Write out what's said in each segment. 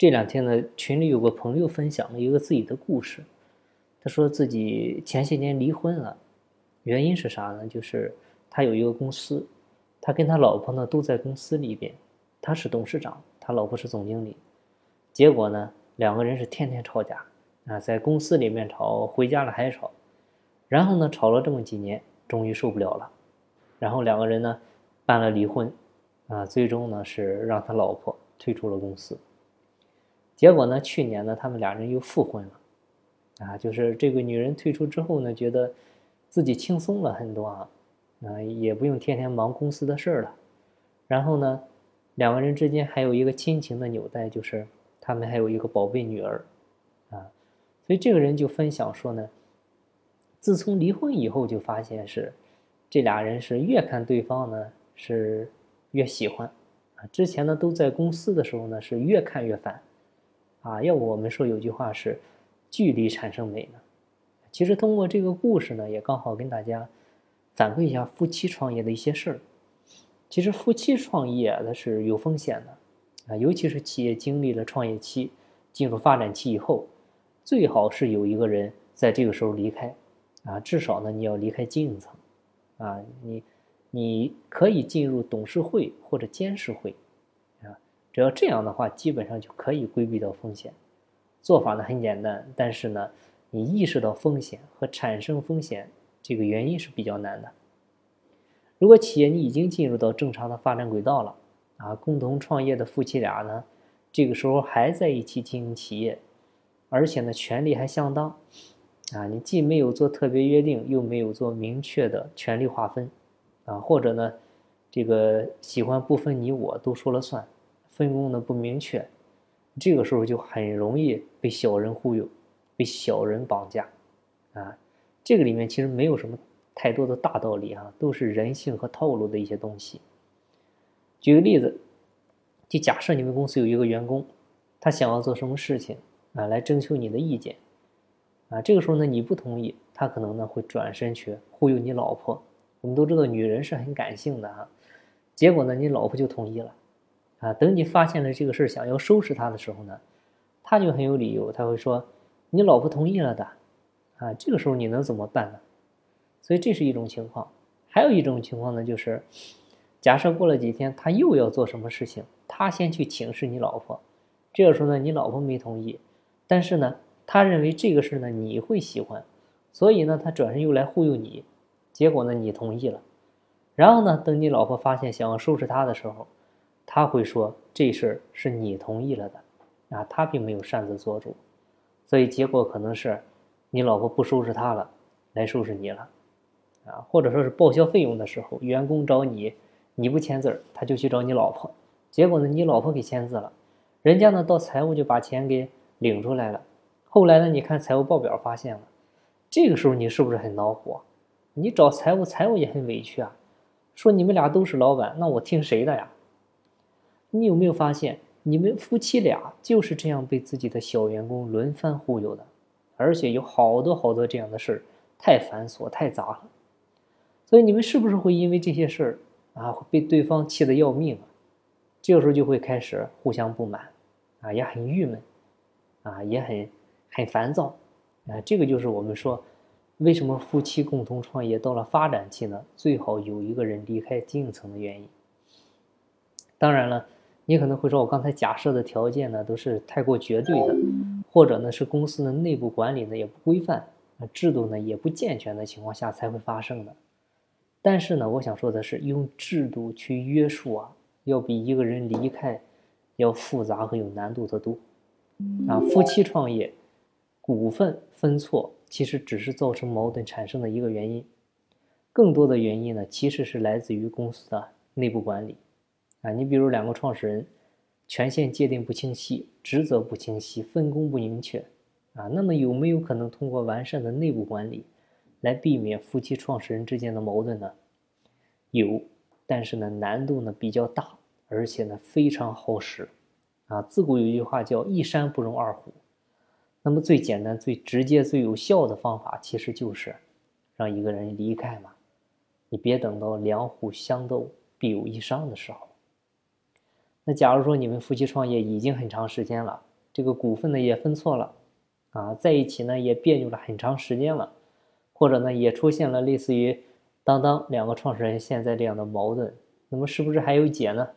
这两天呢，群里有个朋友分享了一个自己的故事，他说自己前些年离婚了，原因是啥呢？就是他有一个公司，他跟他老婆呢都在公司里边，他是董事长，他老婆是总经理，结果呢，两个人是天天吵架啊，在公司里面吵，回家了还吵，然后呢，吵了这么几年，终于受不了了，然后两个人呢办了离婚。啊，最终呢是让他老婆退出了公司。结果呢，去年呢，他们俩人又复婚了。啊，就是这个女人退出之后呢，觉得自己轻松了很多啊，啊，也不用天天忙公司的事儿了。然后呢，两个人之间还有一个亲情的纽带，就是他们还有一个宝贝女儿。啊，所以这个人就分享说呢，自从离婚以后，就发现是这俩人是越看对方呢是。越喜欢，啊，之前呢都在公司的时候呢是越看越烦，啊，要不我们说有句话是，距离产生美呢。其实通过这个故事呢，也刚好跟大家反馈一下夫妻创业的一些事儿。其实夫妻创业它是有风险的，啊，尤其是企业经历了创业期，进入发展期以后，最好是有一个人在这个时候离开，啊，至少呢你要离开经营层，啊，你。你可以进入董事会或者监事会，只要这样的话，基本上就可以规避到风险。做法呢很简单，但是呢，你意识到风险和产生风险这个原因是比较难的。如果企业你已经进入到正常的发展轨道了，啊，共同创业的夫妻俩呢，这个时候还在一起经营企业，而且呢权利还相当，啊，你既没有做特别约定，又没有做明确的权利划分。啊，或者呢，这个喜欢不分你我都说了算，分工呢不明确，这个时候就很容易被小人忽悠，被小人绑架，啊，这个里面其实没有什么太多的大道理啊，都是人性和套路的一些东西。举个例子，就假设你们公司有一个员工，他想要做什么事情啊，来征求你的意见，啊，这个时候呢你不同意，他可能呢会转身去忽悠你老婆。我们都知道女人是很感性的啊，结果呢，你老婆就同意了，啊，等你发现了这个事儿，想要收拾他的时候呢，他就很有理由，他会说你老婆同意了的，啊，这个时候你能怎么办呢？所以这是一种情况，还有一种情况呢，就是假设过了几天，他又要做什么事情，他先去请示你老婆，这个时候呢，你老婆没同意，但是呢，他认为这个事呢你会喜欢，所以呢，他转身又来忽悠你。结果呢，你同意了，然后呢，等你老婆发现想要收拾他的时候，他会说这事儿是你同意了的，啊，他并没有擅自做主，所以结果可能是，你老婆不收拾他了，来收拾你了，啊，或者说是报销费用的时候，员工找你，你不签字，他就去找你老婆，结果呢，你老婆给签字了，人家呢到财务就把钱给领出来了，后来呢，你看财务报表发现了，这个时候你是不是很恼火？你找财务，财务也很委屈啊，说你们俩都是老板，那我听谁的呀？你有没有发现，你们夫妻俩就是这样被自己的小员工轮番忽悠的，而且有好多好多这样的事儿，太繁琐太杂了。所以你们是不是会因为这些事儿啊，被对方气得要命啊？这个时候就会开始互相不满，啊，也很郁闷，啊，也很很烦躁，啊，这个就是我们说。为什么夫妻共同创业到了发展期呢？最好有一个人离开经营层的原因。当然了，你可能会说，我刚才假设的条件呢，都是太过绝对的，或者呢是公司的内部管理呢也不规范，那制度呢也不健全的情况下才会发生的。但是呢，我想说的是，用制度去约束啊，要比一个人离开要复杂和有难度的多。啊，夫妻创业，股份分错。其实只是造成矛盾产生的一个原因，更多的原因呢，其实是来自于公司的内部管理。啊，你比如两个创始人，权限界定不清晰，职责不清晰，分工不明确，啊，那么有没有可能通过完善的内部管理，来避免夫妻创始人之间的矛盾呢？有，但是呢，难度呢比较大，而且呢非常耗时。啊，自古有一句话叫“一山不容二虎”。那么最简单、最直接、最有效的方法，其实就是让一个人离开嘛。你别等到两虎相斗、必有一伤的时候。那假如说你们夫妻创业已经很长时间了这个股份呢也分错了，啊，在一起呢也别扭了很长时间了，或者呢也出现了类似于当当两个创始人现在这样的矛盾，那么是不是还有解呢？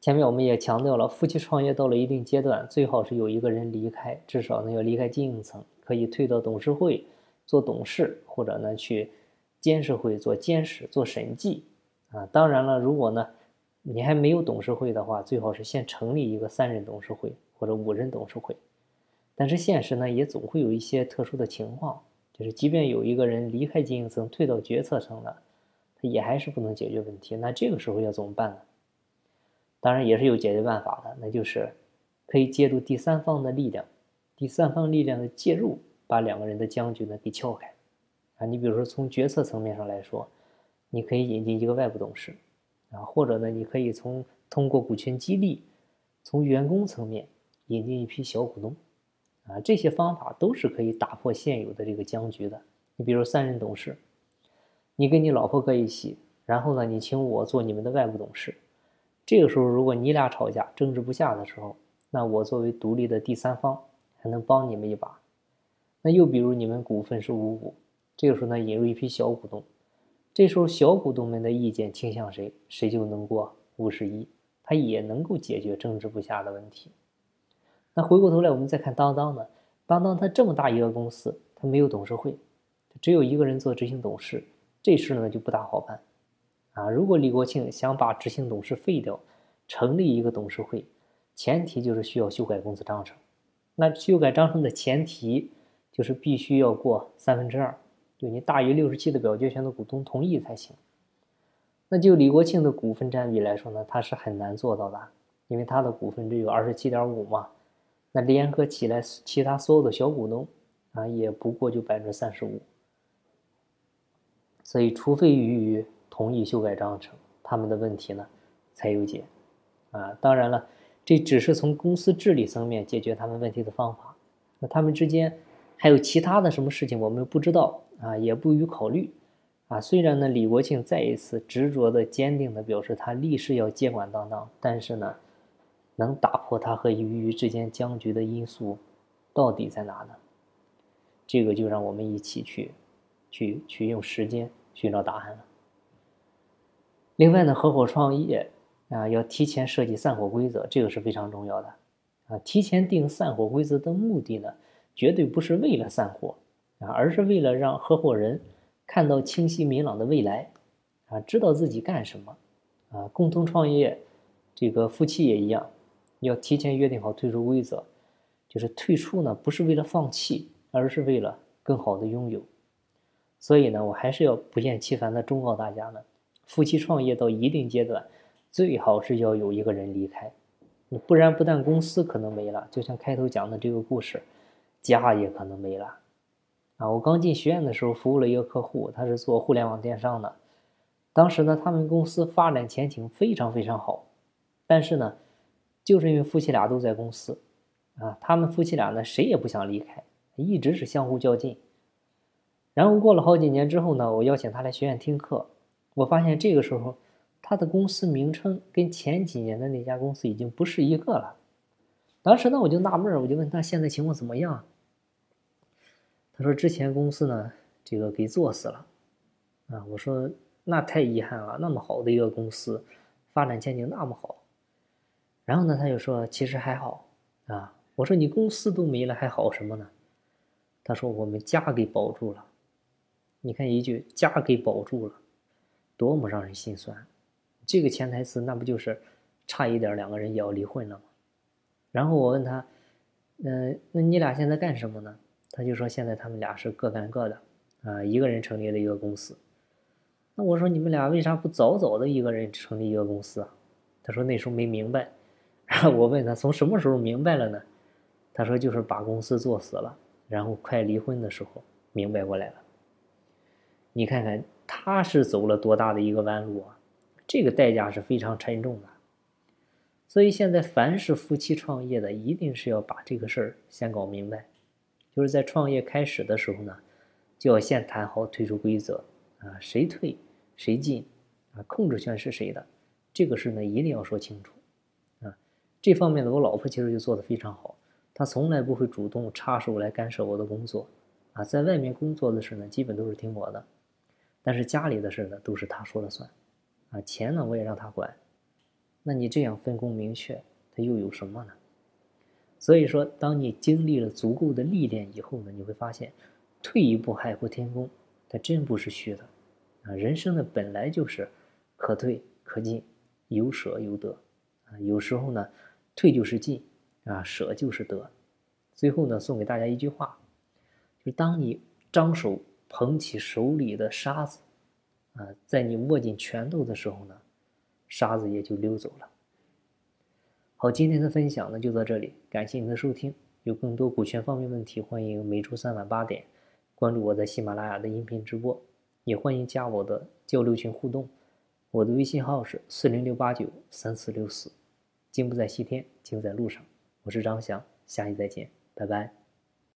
前面我们也强调了，夫妻创业到了一定阶段，最好是有一个人离开，至少呢要离开经营层，可以退到董事会做董事，或者呢去监事会做监事、做审计。啊，当然了，如果呢你还没有董事会的话，最好是先成立一个三人董事会或者五人董事会。但是现实呢也总会有一些特殊的情况，就是即便有一个人离开经营层，退到决策层了，他也还是不能解决问题。那这个时候要怎么办呢？当然也是有解决办法的，那就是可以借助第三方的力量，第三方力量的介入，把两个人的僵局呢给撬开。啊，你比如说从决策层面上来说，你可以引进一个外部董事，啊，或者呢你可以从通过股权激励，从员工层面引进一批小股东，啊，这些方法都是可以打破现有的这个僵局的。你比如三人董事，你跟你老婆搁一起，然后呢你请我做你们的外部董事。这个时候，如果你俩吵架、争执不下的时候，那我作为独立的第三方，还能帮你们一把。那又比如你们股份是五五，这个时候呢，引入一批小股东，这时候小股东们的意见倾向谁，谁就能过五十一，他也能够解决争执不下的问题。那回过头来，我们再看当当呢，当当它这么大一个公司，它没有董事会，只有一个人做执行董事，这事呢就不大好办。啊，如果李国庆想把执行董事废掉，成立一个董事会，前提就是需要修改公司章程。那修改章程的前提就是必须要过三分之二，就你大于六十七的表决权的股东同意才行。那就李国庆的股份占比来说呢，他是很难做到的，因为他的股份只有二十七点五嘛。那联合起来，其他所有的小股东啊，也不过就百分之三十五。所以，除非予以同意修改章程，他们的问题呢才有解，啊，当然了，这只是从公司治理层面解决他们问题的方法。那他们之间还有其他的什么事情，我们不知道啊，也不予考虑，啊，虽然呢，李国庆再一次执着的、坚定的表示他立誓要接管当当，但是呢，能打破他和俞渝之间僵局的因素到底在哪呢？这个就让我们一起去，去去用时间寻找答案了。另外呢，合伙创业啊，要提前设计散伙规则，这个是非常重要的啊。提前定散伙规则的目的呢，绝对不是为了散伙而是为了让合伙人看到清晰明朗的未来啊，知道自己干什么啊。共同创业，这个夫妻也一样，要提前约定好退出规则，就是退出呢，不是为了放弃，而是为了更好的拥有。所以呢，我还是要不厌其烦的忠告大家呢。夫妻创业到一定阶段，最好是要有一个人离开，不然不但公司可能没了，就像开头讲的这个故事，家也可能没了。啊，我刚进学院的时候服务了一个客户，他是做互联网电商的，当时呢，他们公司发展前景非常非常好，但是呢，就是因为夫妻俩都在公司，啊，他们夫妻俩呢谁也不想离开，一直是相互较劲。然后过了好几年之后呢，我邀请他来学院听课。我发现这个时候，他的公司名称跟前几年的那家公司已经不是一个了。当时呢，我就纳闷我就问他现在情况怎么样。他说之前公司呢，这个给做死了。啊，我说那太遗憾了，那么好的一个公司，发展前景那么好。然后呢，他就说其实还好啊。我说你公司都没了，还好什么呢？他说我们家给保住了。你看一句家给保住了。多么让人心酸！这个潜台词那不就是差一点两个人也要离婚了吗？然后我问他，嗯，那你俩现在干什么呢？他就说现在他们俩是各干各的，啊，一个人成立了一个公司。那我说你们俩为啥不早早的一个人成立一个公司啊？他说那时候没明白。然后我问他从什么时候明白了呢？他说就是把公司做死了，然后快离婚的时候明白过来了。你看看。他是走了多大的一个弯路啊！这个代价是非常沉重的。所以现在凡是夫妻创业的，一定是要把这个事儿先搞明白，就是在创业开始的时候呢，就要先谈好退出规则啊，谁退谁进啊，控制权是谁的，这个事呢一定要说清楚啊。这方面呢，我老婆其实就做得非常好，她从来不会主动插手来干涉我的工作，啊，在外面工作的事呢，基本都是听我的，但是家里的事呢，都是她说了算，啊，钱呢我也让她管，那你这样分工明确，它又有什么呢？所以说，当你经历了足够的历练以后呢，你会发现，退一步海阔天空，它真不是虚的，啊，人生呢本来就是可退可进，有舍有得，啊，有时候呢。退就是进，啊，舍就是得。最后呢，送给大家一句话，就是当你张手捧起手里的沙子，啊，在你握紧拳头的时候呢，沙子也就溜走了。好，今天的分享呢就到这里，感谢您的收听。有更多股权方面问题，欢迎每周三晚八点关注我在喜马拉雅的音频直播，也欢迎加我的交流群互动。我的微信号是四零六八九三四六四。金不在西天，金在路上。我是张翔，下期再见，拜拜。